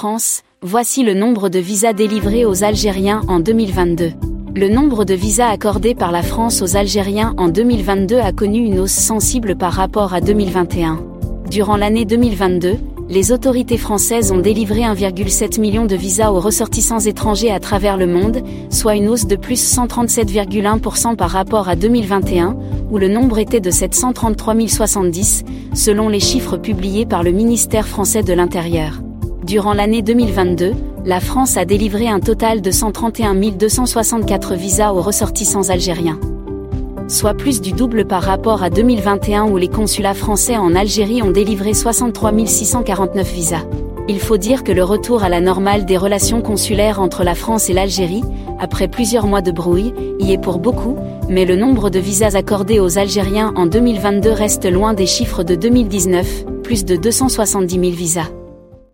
France, voici le nombre de visas délivrés aux Algériens en 2022. Le nombre de visas accordés par la France aux Algériens en 2022 a connu une hausse sensible par rapport à 2021. Durant l'année 2022, les autorités françaises ont délivré 1,7 million de visas aux ressortissants étrangers à travers le monde, soit une hausse de plus 137,1% par rapport à 2021, où le nombre était de 733 070, selon les chiffres publiés par le ministère français de l'Intérieur. Durant l'année 2022, la France a délivré un total de 131 264 visas aux ressortissants algériens soit plus du double par rapport à 2021 où les consulats français en Algérie ont délivré 63 649 visas. Il faut dire que le retour à la normale des relations consulaires entre la France et l'Algérie, après plusieurs mois de brouille, y est pour beaucoup, mais le nombre de visas accordés aux Algériens en 2022 reste loin des chiffres de 2019, plus de 270 000 visas.